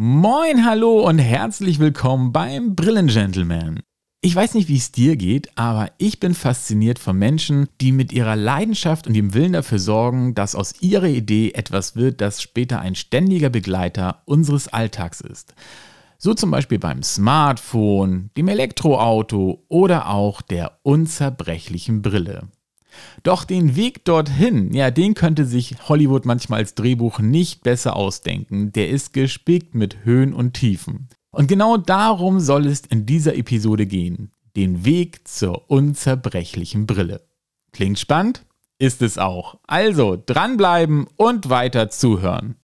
Moin, hallo und herzlich willkommen beim Brillengentleman. Ich weiß nicht, wie es dir geht, aber ich bin fasziniert von Menschen, die mit ihrer Leidenschaft und dem Willen dafür sorgen, dass aus ihrer Idee etwas wird, das später ein ständiger Begleiter unseres Alltags ist. So zum Beispiel beim Smartphone, dem Elektroauto oder auch der unzerbrechlichen Brille. Doch den Weg dorthin, ja, den könnte sich Hollywood manchmal als Drehbuch nicht besser ausdenken. Der ist gespickt mit Höhen und Tiefen. Und genau darum soll es in dieser Episode gehen. Den Weg zur unzerbrechlichen Brille. Klingt spannend? Ist es auch. Also dranbleiben und weiter zuhören.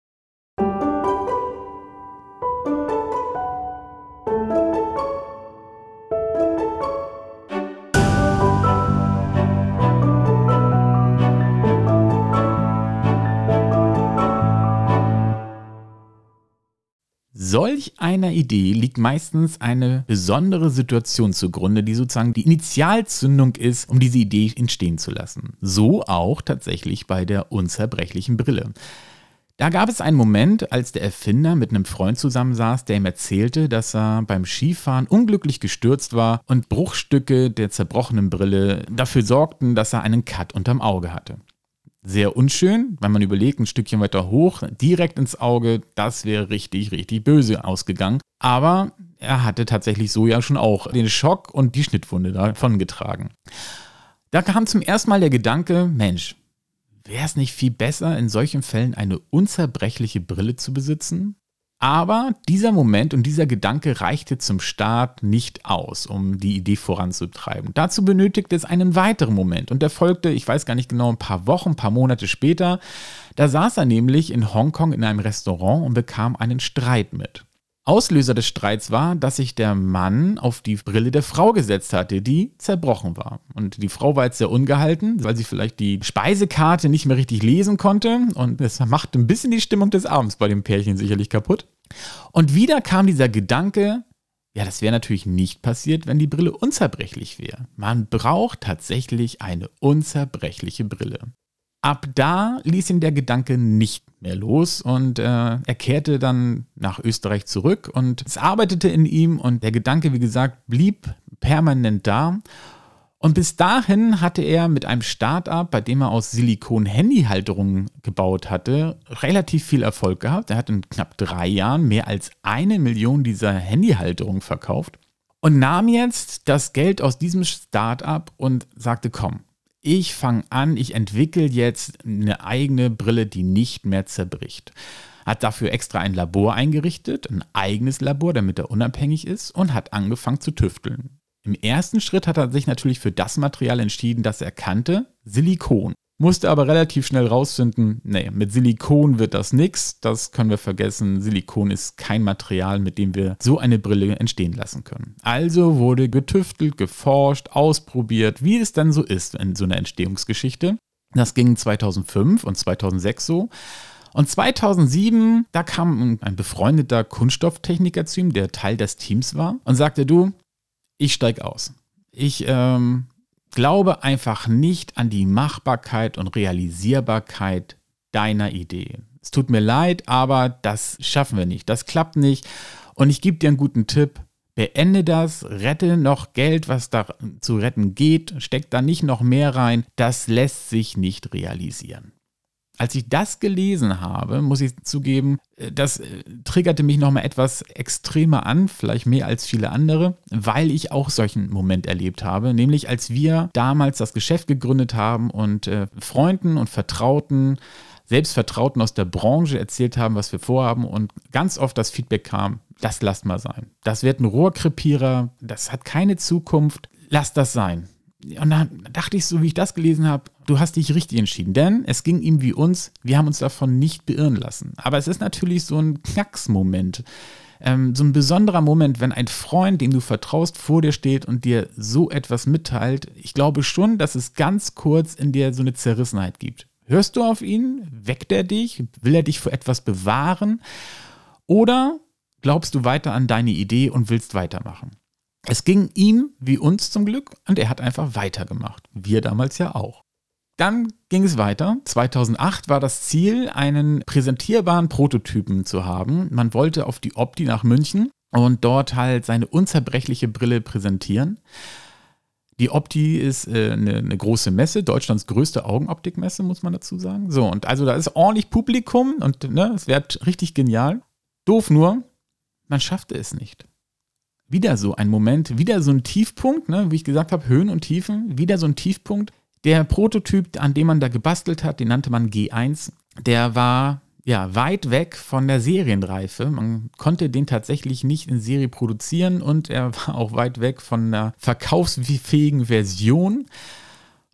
Solch einer Idee liegt meistens eine besondere Situation zugrunde, die sozusagen die Initialzündung ist, um diese Idee entstehen zu lassen. So auch tatsächlich bei der unzerbrechlichen Brille. Da gab es einen Moment, als der Erfinder mit einem Freund zusammensaß, der ihm erzählte, dass er beim Skifahren unglücklich gestürzt war und Bruchstücke der zerbrochenen Brille dafür sorgten, dass er einen Cut unterm Auge hatte sehr unschön, wenn man überlegt, ein Stückchen weiter hoch, direkt ins Auge, das wäre richtig, richtig böse ausgegangen. Aber er hatte tatsächlich so ja schon auch den Schock und die Schnittwunde davon getragen. Da kam zum ersten Mal der Gedanke, Mensch, wäre es nicht viel besser, in solchen Fällen eine unzerbrechliche Brille zu besitzen? Aber dieser Moment und dieser Gedanke reichte zum Start nicht aus, um die Idee voranzutreiben. Dazu benötigte es einen weiteren Moment und der folgte, ich weiß gar nicht genau, ein paar Wochen, ein paar Monate später. Da saß er nämlich in Hongkong in einem Restaurant und bekam einen Streit mit. Auslöser des Streits war, dass sich der Mann auf die Brille der Frau gesetzt hatte, die zerbrochen war. Und die Frau war jetzt sehr ungehalten, weil sie vielleicht die Speisekarte nicht mehr richtig lesen konnte. Und das machte ein bisschen die Stimmung des Abends bei dem Pärchen sicherlich kaputt. Und wieder kam dieser Gedanke, ja, das wäre natürlich nicht passiert, wenn die Brille unzerbrechlich wäre. Man braucht tatsächlich eine unzerbrechliche Brille. Ab da ließ ihn der Gedanke nicht mehr los und äh, er kehrte dann nach Österreich zurück und es arbeitete in ihm und der Gedanke, wie gesagt, blieb permanent da und bis dahin hatte er mit einem Start-up, bei dem er aus Silikon Handyhalterungen gebaut hatte, relativ viel Erfolg gehabt. Er hat in knapp drei Jahren mehr als eine Million dieser Handyhalterungen verkauft und nahm jetzt das Geld aus diesem Start-up und sagte, komm, ich fange an, ich entwickle jetzt eine eigene Brille, die nicht mehr zerbricht hat dafür extra ein Labor eingerichtet, ein eigenes Labor, damit er unabhängig ist und hat angefangen zu tüfteln. Im ersten Schritt hat er sich natürlich für das Material entschieden, das er kannte, Silikon. Musste aber relativ schnell rausfinden, nee, mit Silikon wird das nichts, das können wir vergessen. Silikon ist kein Material, mit dem wir so eine Brille entstehen lassen können. Also wurde getüftelt, geforscht, ausprobiert, wie es dann so ist in so einer Entstehungsgeschichte. Das ging 2005 und 2006 so. Und 2007, da kam ein befreundeter Kunststofftechniker zu ihm, der Teil des Teams war, und sagte, du, ich steige aus. Ich ähm, glaube einfach nicht an die Machbarkeit und Realisierbarkeit deiner Idee. Es tut mir leid, aber das schaffen wir nicht. Das klappt nicht. Und ich gebe dir einen guten Tipp. Beende das, rette noch Geld, was da zu retten geht, steck da nicht noch mehr rein. Das lässt sich nicht realisieren. Als ich das gelesen habe, muss ich zugeben, äh, das äh, triggerte mich nochmal etwas extremer an, vielleicht mehr als viele andere, weil ich auch solchen Moment erlebt habe, nämlich als wir damals das Geschäft gegründet haben und äh, Freunden und Vertrauten, selbst Vertrauten aus der Branche erzählt haben, was wir vorhaben und ganz oft das Feedback kam, das lasst mal sein. Das wird ein Rohrkrepierer, das hat keine Zukunft, lasst das sein. Und dann dachte ich so, wie ich das gelesen habe, du hast dich richtig entschieden. Denn es ging ihm wie uns, wir haben uns davon nicht beirren lassen. Aber es ist natürlich so ein Knacksmoment. Ähm, so ein besonderer Moment, wenn ein Freund, dem du vertraust, vor dir steht und dir so etwas mitteilt. Ich glaube schon, dass es ganz kurz in dir so eine Zerrissenheit gibt. Hörst du auf ihn? Weckt er dich? Will er dich vor etwas bewahren? Oder glaubst du weiter an deine Idee und willst weitermachen? Es ging ihm wie uns zum Glück und er hat einfach weitergemacht. Wir damals ja auch. Dann ging es weiter. 2008 war das Ziel, einen präsentierbaren Prototypen zu haben. Man wollte auf die Opti nach München und dort halt seine unzerbrechliche Brille präsentieren. Die Opti ist äh, eine, große Messe, Deutschlands größte Augenoptikmesse, muss man dazu sagen. So, und also da ist ordentlich Publikum und ne, es wird richtig genial. Doof nur, man schaffte es nicht. Wieder so ein Moment, wieder so ein Tiefpunkt, ne, wie ich gesagt habe, Höhen und Tiefen, wieder so ein Tiefpunkt. Der Prototyp, an dem man da gebastelt hat, den nannte man G1, der war ja weit weg von der Serienreife. Man konnte den tatsächlich nicht in Serie produzieren und er war auch weit weg von einer verkaufsfähigen Version.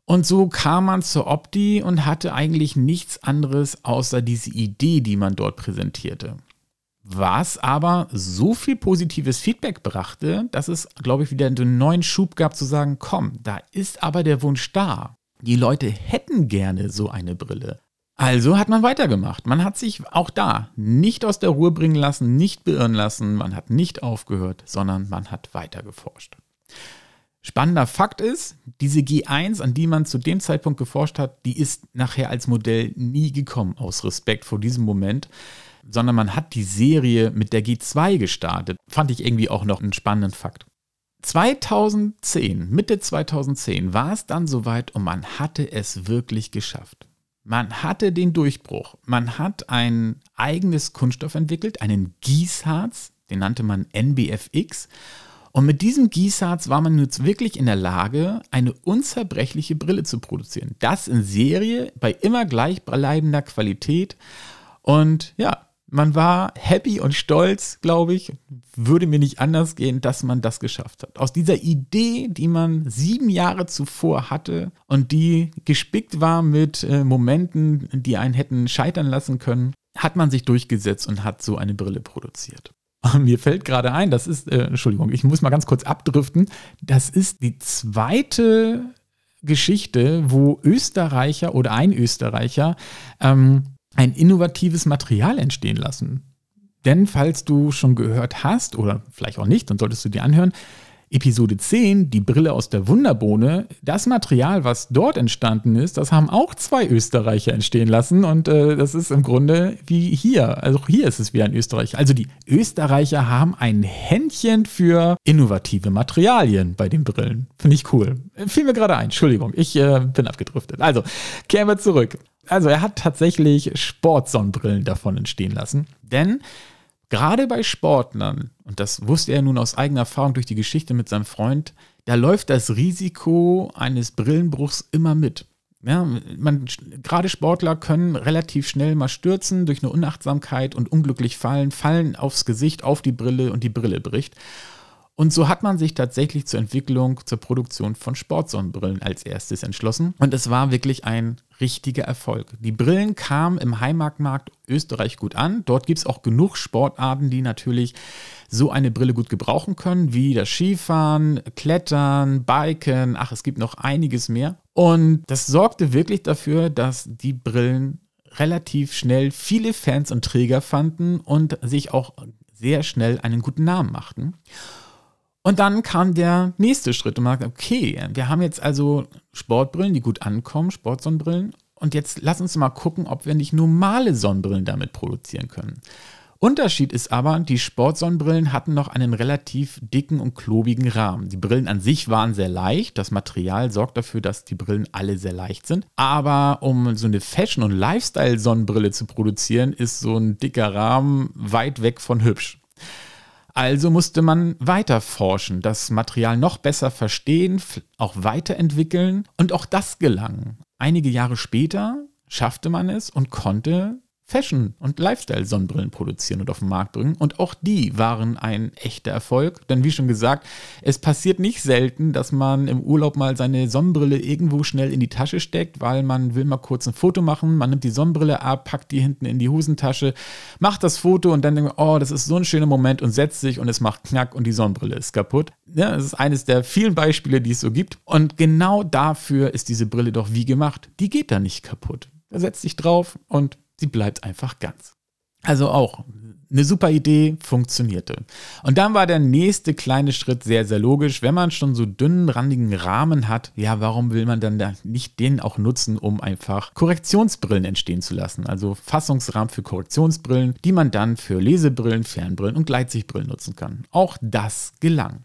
Und so kam man zur Opti und hatte eigentlich nichts anderes außer diese Idee, die man dort präsentierte. Was aber so viel positives Feedback brachte, dass es, glaube ich, wieder einen neuen Schub gab zu sagen, komm, da ist aber der Wunsch da. Die Leute hätten gerne so eine Brille. Also hat man weitergemacht. Man hat sich auch da nicht aus der Ruhe bringen lassen, nicht beirren lassen, man hat nicht aufgehört, sondern man hat weiter geforscht. Spannender Fakt ist, diese G1, an die man zu dem Zeitpunkt geforscht hat, die ist nachher als Modell nie gekommen, aus Respekt vor diesem Moment, sondern man hat die Serie mit der G2 gestartet. Fand ich irgendwie auch noch einen spannenden Fakt. 2010, Mitte 2010 war es dann soweit und man hatte es wirklich geschafft. Man hatte den Durchbruch. Man hat ein eigenes Kunststoff entwickelt, einen Gießharz, den nannte man NBFX. Und mit diesem Gießharz war man jetzt wirklich in der Lage, eine unzerbrechliche Brille zu produzieren. Das in Serie bei immer gleichbleibender Qualität. Und ja, man war happy und stolz, glaube ich, würde mir nicht anders gehen, dass man das geschafft hat. Aus dieser Idee, die man sieben Jahre zuvor hatte und die gespickt war mit äh, Momenten, die einen hätten scheitern lassen können, hat man sich durchgesetzt und hat so eine Brille produziert. Mir fällt gerade ein, das ist, äh, Entschuldigung, ich muss mal ganz kurz abdriften, das ist die zweite Geschichte, wo Österreicher oder ein Österreicher ähm, ein innovatives Material entstehen lassen. Denn falls du schon gehört hast, oder vielleicht auch nicht, dann solltest du dir anhören, Episode 10, die Brille aus der Wunderbohne, das Material, was dort entstanden ist, das haben auch zwei Österreicher entstehen lassen und äh, das ist im Grunde wie hier. Also hier ist es wie ein Österreicher. Also die Österreicher haben ein Händchen für innovative Materialien bei den Brillen. Finde ich cool. Fiel mir gerade ein, Entschuldigung, ich äh, bin abgedriftet. Also, kehren wir zurück also er hat tatsächlich Sportsonnenbrillen davon entstehen lassen. Denn gerade bei Sportlern, und das wusste er nun aus eigener Erfahrung durch die Geschichte mit seinem Freund, da läuft das Risiko eines Brillenbruchs immer mit. Ja, man, gerade Sportler können relativ schnell mal stürzen durch eine Unachtsamkeit und unglücklich fallen, fallen aufs Gesicht, auf die Brille und die Brille bricht. Und so hat man sich tatsächlich zur Entwicklung, zur Produktion von Sportsonnenbrillen als erstes entschlossen. Und es war wirklich ein richtiger Erfolg. Die Brillen kamen im Heimatmarkt Österreich gut an. Dort gibt es auch genug Sportarten, die natürlich so eine Brille gut gebrauchen können, wie das Skifahren, Klettern, Biken. Ach, es gibt noch einiges mehr. Und das sorgte wirklich dafür, dass die Brillen relativ schnell viele Fans und Träger fanden und sich auch sehr schnell einen guten Namen machten. Und dann kam der nächste Schritt und man sagt, okay, wir haben jetzt also Sportbrillen, die gut ankommen, Sportsonnenbrillen. Und jetzt lass uns mal gucken, ob wir nicht normale Sonnenbrillen damit produzieren können. Unterschied ist aber, die Sportsonnenbrillen hatten noch einen relativ dicken und klobigen Rahmen. Die Brillen an sich waren sehr leicht. Das Material sorgt dafür, dass die Brillen alle sehr leicht sind. Aber um so eine Fashion- und Lifestyle-Sonnenbrille zu produzieren, ist so ein dicker Rahmen weit weg von hübsch. Also musste man weiter forschen, das Material noch besser verstehen, auch weiterentwickeln und auch das gelang. Einige Jahre später schaffte man es und konnte Fashion- und Lifestyle-Sonnenbrillen produzieren und auf den Markt bringen. Und auch die waren ein echter Erfolg. Denn wie schon gesagt, es passiert nicht selten, dass man im Urlaub mal seine Sonnenbrille irgendwo schnell in die Tasche steckt, weil man will mal kurz ein Foto machen. Man nimmt die Sonnenbrille ab, packt die hinten in die Hosentasche, macht das Foto und dann denkt man, oh, das ist so ein schöner Moment und setzt sich und es macht Knack und die Sonnenbrille ist kaputt. Ja, das ist eines der vielen Beispiele, die es so gibt. Und genau dafür ist diese Brille doch wie gemacht. Die geht da nicht kaputt. Da setzt sich drauf und Sie bleibt einfach ganz. Also auch eine super Idee, funktionierte. Und dann war der nächste kleine Schritt sehr, sehr logisch. Wenn man schon so dünnen, randigen Rahmen hat, ja, warum will man dann da nicht den auch nutzen, um einfach Korrektionsbrillen entstehen zu lassen? Also Fassungsrahmen für Korrektionsbrillen, die man dann für Lesebrillen, Fernbrillen und Gleitsichtbrillen nutzen kann. Auch das gelang.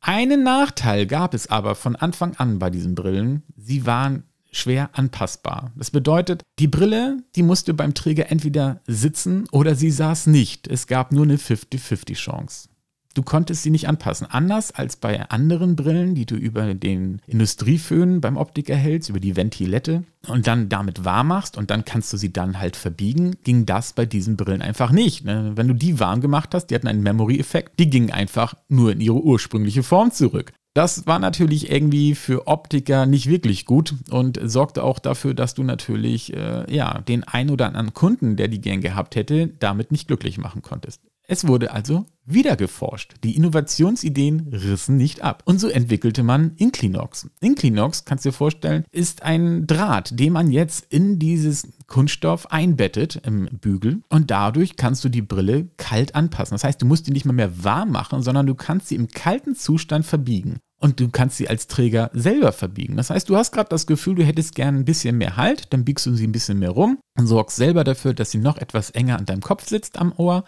Einen Nachteil gab es aber von Anfang an bei diesen Brillen. Sie waren schwer anpassbar. Das bedeutet, die Brille, die musste beim Träger entweder sitzen oder sie saß nicht. Es gab nur eine 50-50 Chance. Du konntest sie nicht anpassen. Anders als bei anderen Brillen, die du über den Industrieföhn beim Optiker hältst, über die Ventilette und dann damit warm machst und dann kannst du sie dann halt verbiegen, ging das bei diesen Brillen einfach nicht. Ne? Wenn du die warm gemacht hast, die hatten einen Memory-Effekt, die gingen einfach nur in ihre ursprüngliche Form zurück. Das war natürlich irgendwie für Optiker nicht wirklich gut und sorgte auch dafür, dass du natürlich äh, ja, den ein oder anderen Kunden, der die gern gehabt hätte, damit nicht glücklich machen konntest. Es wurde also wieder geforscht. Die Innovationsideen rissen nicht ab. Und so entwickelte man Inclinox. Inclinox, kannst du dir vorstellen, ist ein Draht, den man jetzt in dieses Kunststoff einbettet im Bügel und dadurch kannst du die Brille kalt anpassen. Das heißt, du musst die nicht mal mehr warm machen, sondern du kannst sie im kalten Zustand verbiegen. Und du kannst sie als Träger selber verbiegen. Das heißt, du hast gerade das Gefühl, du hättest gerne ein bisschen mehr Halt, dann biegst du sie ein bisschen mehr rum und sorgst selber dafür, dass sie noch etwas enger an deinem Kopf sitzt am Ohr.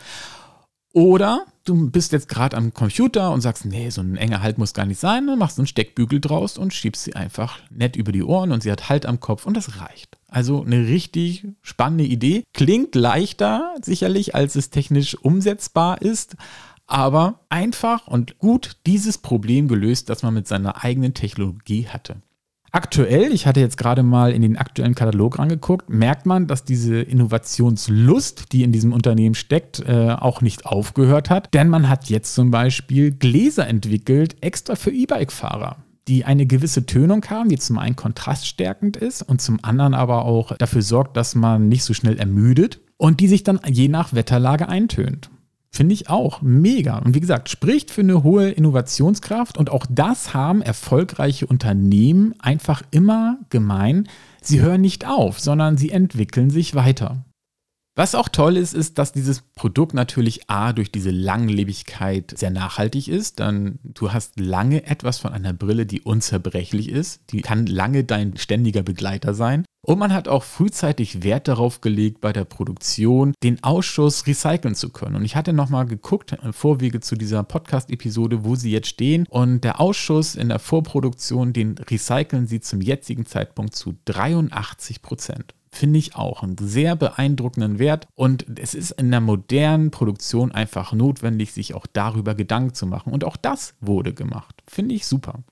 Oder du bist jetzt gerade am Computer und sagst, nee, so ein enger Halt muss gar nicht sein, dann machst du einen Steckbügel draus und schiebst sie einfach nett über die Ohren und sie hat Halt am Kopf und das reicht. Also eine richtig spannende Idee. Klingt leichter sicherlich, als es technisch umsetzbar ist, aber einfach und gut dieses Problem gelöst, das man mit seiner eigenen Technologie hatte. Aktuell, ich hatte jetzt gerade mal in den aktuellen Katalog angeguckt, merkt man, dass diese Innovationslust, die in diesem Unternehmen steckt, äh, auch nicht aufgehört hat. Denn man hat jetzt zum Beispiel Gläser entwickelt, extra für E-Bike-Fahrer die eine gewisse Tönung haben, die zum einen kontraststärkend ist und zum anderen aber auch dafür sorgt, dass man nicht so schnell ermüdet und die sich dann je nach Wetterlage eintönt. Finde ich auch mega. Und wie gesagt, spricht für eine hohe Innovationskraft. Und auch das haben erfolgreiche Unternehmen einfach immer gemein. Sie hören nicht auf, sondern sie entwickeln sich weiter. Was auch toll ist, ist, dass dieses Produkt natürlich A durch diese Langlebigkeit sehr nachhaltig ist. Dann du hast lange etwas von einer Brille, die unzerbrechlich ist. Die kann lange dein ständiger Begleiter sein. Und man hat auch frühzeitig Wert darauf gelegt, bei der Produktion den Ausschuss recyceln zu können. Und ich hatte nochmal geguckt, im Vorwege zu dieser Podcast-Episode, wo sie jetzt stehen. Und der Ausschuss in der Vorproduktion, den recyceln sie zum jetzigen Zeitpunkt zu 83 Prozent finde ich auch einen sehr beeindruckenden Wert. Und es ist in der modernen Produktion einfach notwendig, sich auch darüber Gedanken zu machen. Und auch das wurde gemacht. Finde ich super.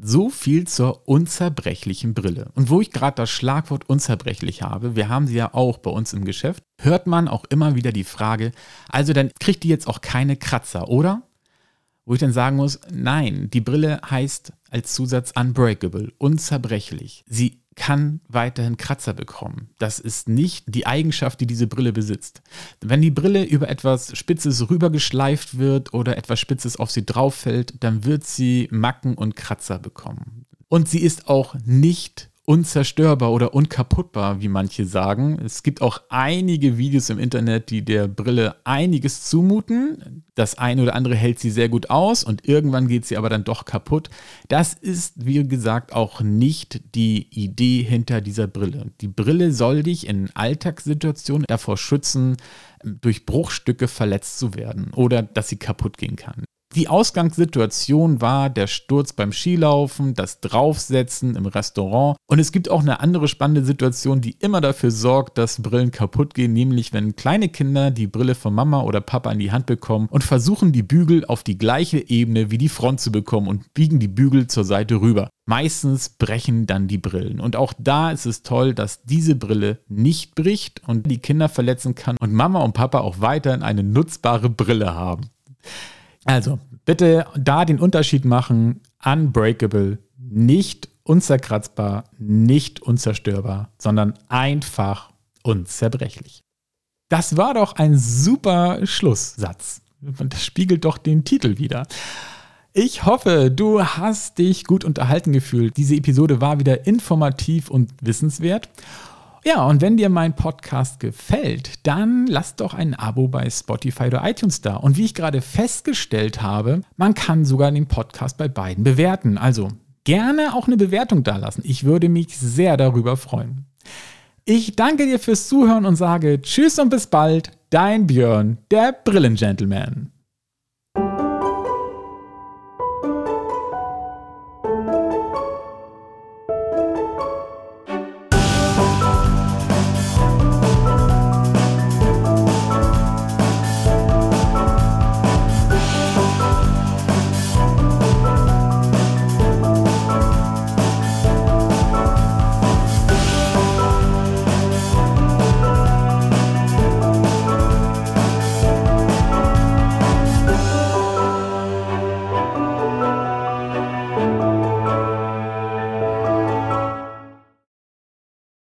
So viel zur unzerbrechlichen Brille. Und wo ich gerade das Schlagwort unzerbrechlich habe, wir haben sie ja auch bei uns im Geschäft, hört man auch immer wieder die Frage, also dann kriegt die jetzt auch keine Kratzer, oder? Wo ich dann sagen muss, nein, die Brille heißt als Zusatz unbreakable, unzerbrechlich. Sie kann weiterhin Kratzer bekommen. Das ist nicht die Eigenschaft, die diese Brille besitzt. Wenn die Brille über etwas Spitzes rübergeschleift wird oder etwas Spitzes auf sie drauf fällt, dann wird sie Macken und Kratzer bekommen. Und sie ist auch nicht unzerstörbar oder unkaputtbar, wie manche sagen. Es gibt auch einige Videos im Internet, die der Brille einiges zumuten. Das eine oder andere hält sie sehr gut aus und irgendwann geht sie aber dann doch kaputt. Das ist, wie gesagt, auch nicht die Idee hinter dieser Brille. Die Brille soll dich in Alltagssituationen davor schützen, durch Bruchstücke verletzt zu werden oder dass sie kaputt gehen kann. Die Ausgangssituation war der Sturz beim Skilaufen, das Draufsetzen im Restaurant. Und es gibt auch eine andere spannende Situation, die immer dafür sorgt, dass Brillen kaputt gehen, nämlich wenn kleine Kinder die Brille von Mama oder Papa in die Hand bekommen und versuchen, die Bügel auf die gleiche Ebene wie die Front zu bekommen und biegen die Bügel zur Seite rüber. Meistens brechen dann die Brillen. Und auch da ist es toll, dass diese Brille nicht bricht und die Kinder verletzen kann und Mama und Papa auch weiterhin eine nutzbare Brille haben. Also, bitte da den Unterschied machen. Unbreakable, nicht unzerkratzbar, nicht unzerstörbar, sondern einfach unzerbrechlich. Das war doch ein super Schlusssatz. Das spiegelt doch den Titel wieder. Ich hoffe, du hast dich gut unterhalten gefühlt. Diese Episode war wieder informativ und wissenswert. Ja, und wenn dir mein Podcast gefällt, dann lass doch ein Abo bei Spotify oder iTunes da. Und wie ich gerade festgestellt habe, man kann sogar den Podcast bei beiden bewerten. Also gerne auch eine Bewertung da lassen. Ich würde mich sehr darüber freuen. Ich danke dir fürs Zuhören und sage Tschüss und bis bald, dein Björn, der Brillengentleman.